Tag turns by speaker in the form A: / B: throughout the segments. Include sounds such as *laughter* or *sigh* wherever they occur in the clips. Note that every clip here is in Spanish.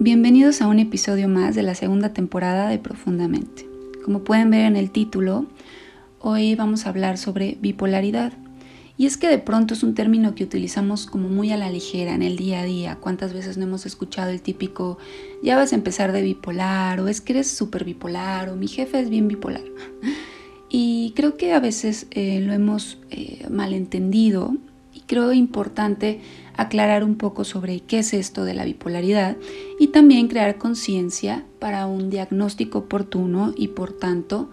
A: Bienvenidos a un episodio más de la segunda temporada de Profundamente. Como pueden ver en el título, hoy vamos a hablar sobre bipolaridad. Y es que de pronto es un término que utilizamos como muy a la ligera en el día a día. ¿Cuántas veces no hemos escuchado el típico, ya vas a empezar de bipolar, o es que eres súper bipolar, o mi jefe es bien bipolar? *laughs* Y creo que a veces eh, lo hemos eh, malentendido y creo importante aclarar un poco sobre qué es esto de la bipolaridad y también crear conciencia para un diagnóstico oportuno y por tanto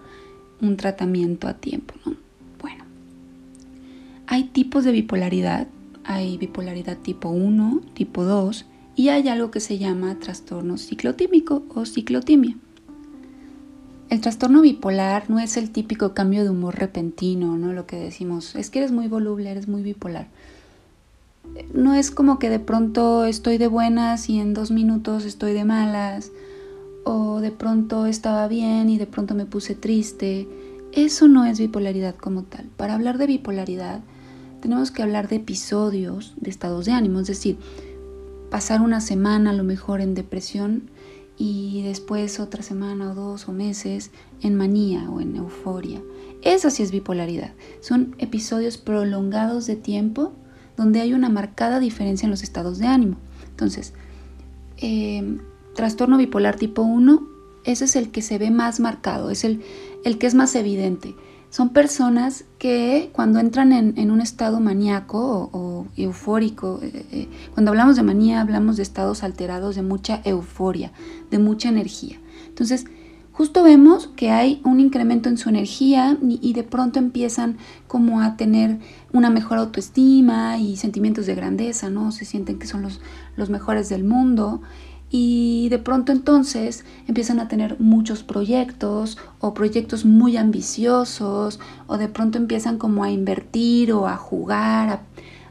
A: un tratamiento a tiempo. Bueno, hay tipos de bipolaridad, hay bipolaridad tipo 1, tipo 2 y hay algo que se llama trastorno ciclotímico o ciclotimia. El trastorno bipolar no es el típico cambio de humor repentino, ¿no? Lo que decimos, es que eres muy voluble, eres muy bipolar no es como que de pronto estoy de buenas y en dos minutos estoy de malas, o de pronto estaba bien y de pronto me puse triste. Eso no es bipolaridad como tal. Para hablar de bipolaridad tenemos que hablar de episodios, de estados de ánimo, es decir, pasar una semana a lo mejor en depresión y después otra semana o dos o meses en manía o en euforia. Eso sí es bipolaridad. Son episodios prolongados de tiempo donde hay una marcada diferencia en los estados de ánimo. Entonces, eh, trastorno bipolar tipo 1, ese es el que se ve más marcado, es el, el que es más evidente. Son personas que cuando entran en, un estado maníaco o, eufórico, eh, eh, cuando hablamos de manía hablamos de estados alterados de mucha euforia, de mucha energía. Entonces, justo vemos que hay un incremento en su energía y, de pronto empiezan como a tener una mejor autoestima y sentimientos de grandeza, ¿no? Se sienten que son los, los mejores del mundo y de pronto entonces empiezan a tener muchos proyectos o proyectos muy ambiciosos o de pronto empiezan como a invertir o a jugar,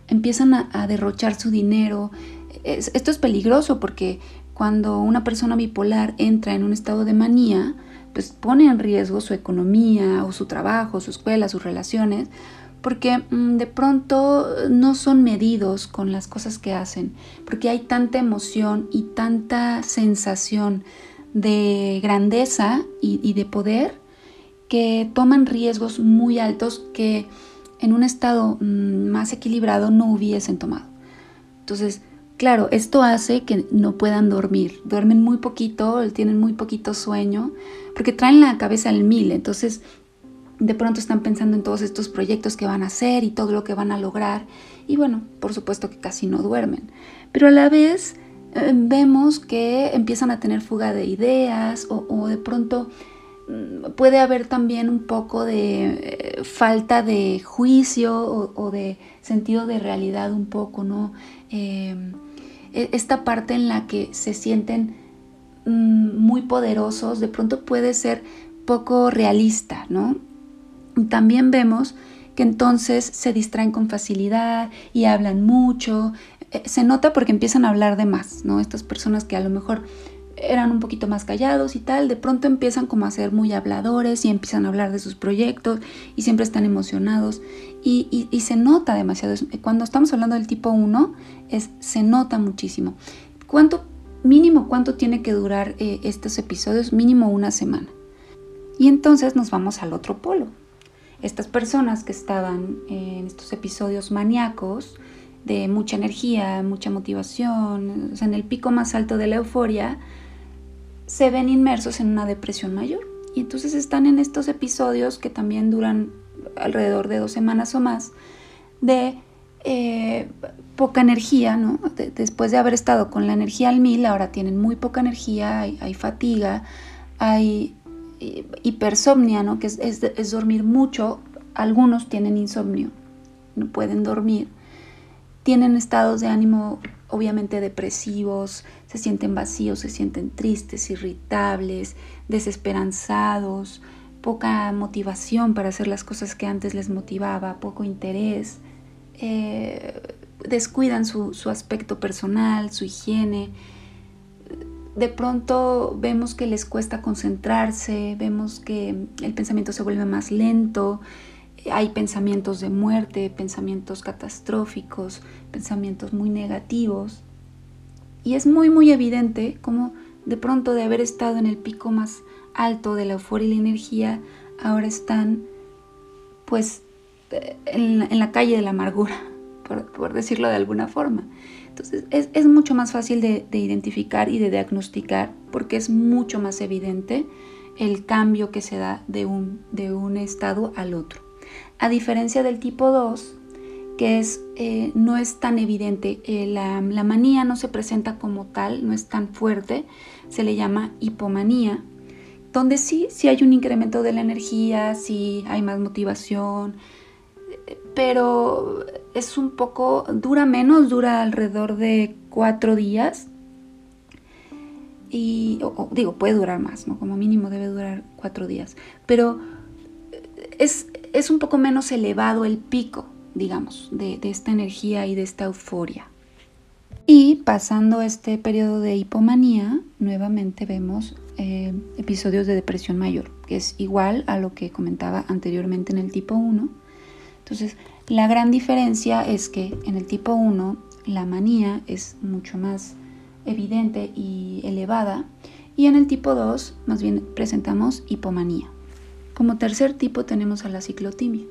A: empiezan a, derrochar su dinero. esto es peligroso porque cuando una persona bipolar entra en un estado de manía, pues pone en riesgo su economía o su trabajo, su escuela, sus relaciones, porque mm, de pronto no son medidos con las cosas que hacen, porque hay tanta emoción y tanta sensación de grandeza y, de poder que toman riesgos muy altos que en un estado mm, más equilibrado no hubiesen tomado. Entonces, Claro, esto hace que no puedan dormir, duermen muy poquito, tienen muy poquito sueño, porque traen la cabeza al mil, entonces de pronto están pensando en todos estos proyectos que van a hacer y todo lo que van a lograr, y bueno, por supuesto que casi no duermen, pero a la vez eh, vemos que empiezan a tener fuga de ideas o, de pronto mm, puede haber también un poco de eh, falta de juicio o, de sentido de realidad un poco, ¿no? Em, e, esta parte en la que se sienten mm, muy poderosos, de pronto puede ser poco realista, ¿no? También vemos que entonces se distraen con facilidad y hablan mucho. Eh, se nota porque empiezan a hablar de más, ¿no? Estas personas que a lo mejor eran un poquito más callados y tal, de pronto empiezan como a ser muy habladores y empiezan a hablar de sus proyectos y siempre están emocionados y, se nota demasiado. Cuando estamos hablando del tipo 1, es, se nota muchísimo. ¿Cuánto, mínimo, cuánto tiene que durar eh, estos episodios? Mínimo una semana. Y entonces nos vamos al otro polo. Estas personas que estaban en estos episodios maníacos, de mucha energía, mucha motivación, o sea, en el pico más alto de la euforia, se ven inmersos en una depresión mayor. Y entonces están en estos episodios que también duran alrededor de dos semanas o más, de eh, poca energía, ¿no? después de haber estado con la energía al mil, ahora tienen muy poca energía, hay, fatiga, hay hipersomnia, ¿no? Que es, es dormir mucho. Algunos tienen insomnio, no pueden dormir. Tienen estados de ánimo obviamente depresivos, se sienten vacíos, se sienten tristes, irritables, desesperanzados, poca motivación para hacer las cosas que antes les motivaba, poco interés, eh, descuidan su, su aspecto personal, su higiene. De pronto vemos que les cuesta concentrarse, vemos que el pensamiento se vuelve más lento, hay pensamientos de muerte, pensamientos catastróficos, pensamientos muy negativos. Y es muy, muy evidente como de pronto de haber estado en el pico más alto de la euforia y la energía, ahora están pues eh, en, la calle de la amargura, *laughs* por, decirlo de alguna forma. Entonces es, mucho más fácil de, identificar y de diagnosticar porque es mucho más evidente el cambio que se da de un, de un estado al otro. A diferencia del tipo 2, que es, eh, no es tan evidente, eh, la, la manía no se presenta como tal, no es tan fuerte, se le llama hipomanía, donde sí, sí hay un incremento de la energía, sí hay más motivación, pero es un poco, dura menos, dura alrededor de cuatro días. Y digo, puede durar más. Como mínimo debe durar cuatro días. Pero es, es un poco menos elevado el pico, digamos, de, de esta energía y de esta euforia. Y pasando este periodo de hipomanía, nuevamente vemos eh, episodios de depresión mayor, que es igual a lo que comentaba anteriormente en el tipo 1. Entonces, la gran diferencia es que en el tipo 1 la manía es mucho más evidente y elevada y en el tipo 2 más bien presentamos hipomanía. Como tercer tipo tenemos a la ciclotimia.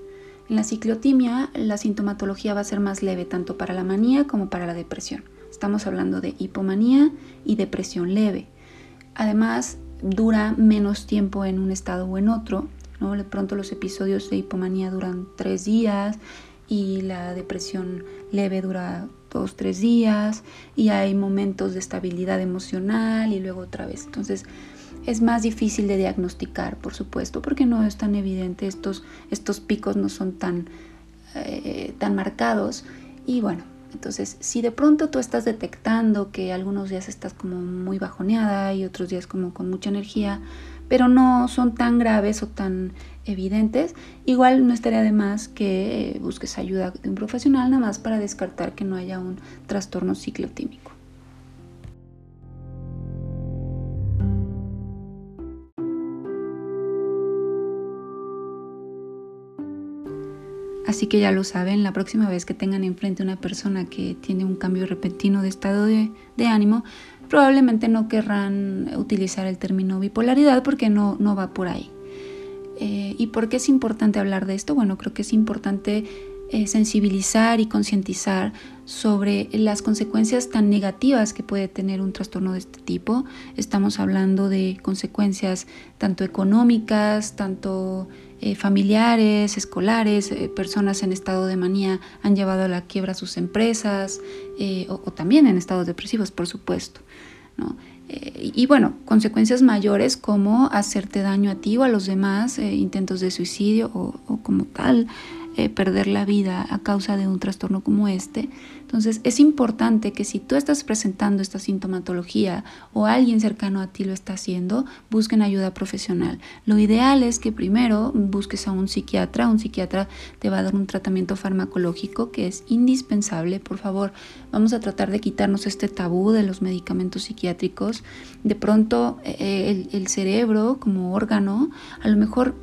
A: En la ciclotimia la sintomatología va a ser más leve tanto para la manía como para la depresión. Estamos hablando de hipomanía y depresión leve. Además, dura menos tiempo en un estado o en otro. ¿No? De pronto los episodios de hipomanía duran tres días y la depresión leve dura dos, tres días y hay momentos de estabilidad emocional y luego otra vez. Entonces es más difícil de diagnosticar, por supuesto, porque no es tan evidente, estos, estos picos no son tan, eh, tan marcados y bueno, entonces, si de pronto tú estás detectando que algunos días estás como muy bajoneada y otros días como con mucha energía, pero no son tan graves o tan evidentes, igual no estaría de más que busques ayuda de un profesional nada más para descartar que no haya un trastorno ciclotímico. Así que ya lo saben, la próxima vez que tengan enfrente una persona que tiene un cambio repentino de estado de, ánimo, probablemente no querrán utilizar el término bipolaridad porque no, no va por ahí. Eh, ¿Y por qué es importante hablar de esto? Bueno, creo que es importante eh, sensibilizar y concientizar sobre las consecuencias tan negativas que puede tener un trastorno de este tipo. Estamos hablando de consecuencias tanto económicas, tanto eh, familiares, escolares, eh, personas en estado de manía han llevado a la quiebra sus empresas eh, o, también en estados depresivos, por supuesto. y bueno, consecuencias mayores como hacerte daño a ti o a los demás, intentos de suicidio o como tal, eh, perder la vida a causa de un trastorno como este. Entonces es importante que si tú estás presentando esta sintomatología o alguien cercano a ti lo está haciendo, busquen ayuda profesional. Lo ideal es que primero busques a un psiquiatra. Un psiquiatra te va a dar un tratamiento farmacológico que es indispensable. Por favor, vamos a tratar de quitarnos este tabú de los medicamentos psiquiátricos. De pronto eh, el, cerebro como órgano a lo mejor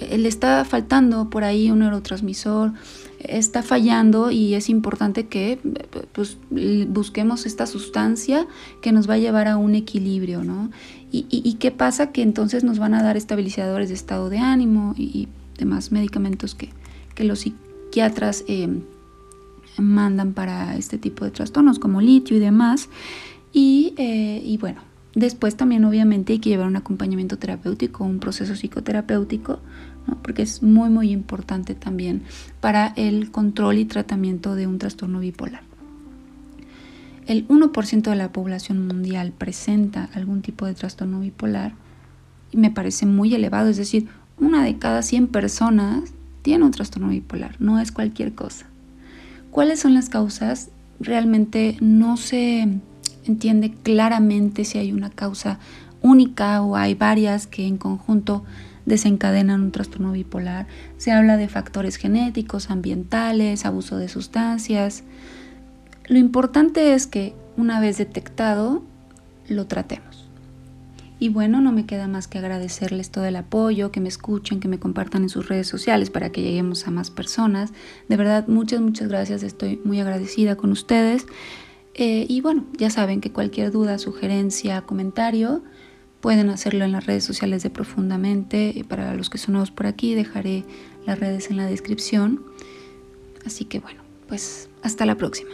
A: le está faltando por ahí un neurotransmisor, está fallando y es importante que pues, busquemos esta sustancia que nos va a llevar a un equilibrio, ¿no? Y, qué pasa? Que entonces nos van a dar estabilizadores de estado de ánimo y, demás medicamentos que, los psiquiatras eh, mandan para este tipo de trastornos como litio y demás. y eh, bueno, Después también obviamente hay que llevar un acompañamiento terapéutico, un proceso psicoterapéutico, porque es muy muy importante también para el control y tratamiento de un trastorno bipolar. El 1% de la población mundial presenta algún tipo de trastorno bipolar y me parece muy elevado, es decir, una de cada 100 personas tiene un trastorno bipolar, no es cualquier cosa. ¿Cuáles son las causas? Realmente no se entiende claramente si hay una causa única o hay varias que en conjunto desencadenan un trastorno bipolar. Se habla de factores genéticos, ambientales, abuso de sustancias. Lo importante es que una vez detectado, lo tratemos. Y bueno, no me queda más que agradecerles todo el apoyo, que me escuchen, que me compartan en sus redes sociales para que lleguemos a más personas. De verdad, muchas, muchas gracias. Estoy muy agradecida con ustedes. Eh, y bueno, ya saben que cualquier duda, sugerencia, comentario, pueden hacerlo en las redes sociales de Profundamente. Para los que son nuevos por aquí, dejaré las redes en la descripción. Así que bueno, pues hasta la próxima.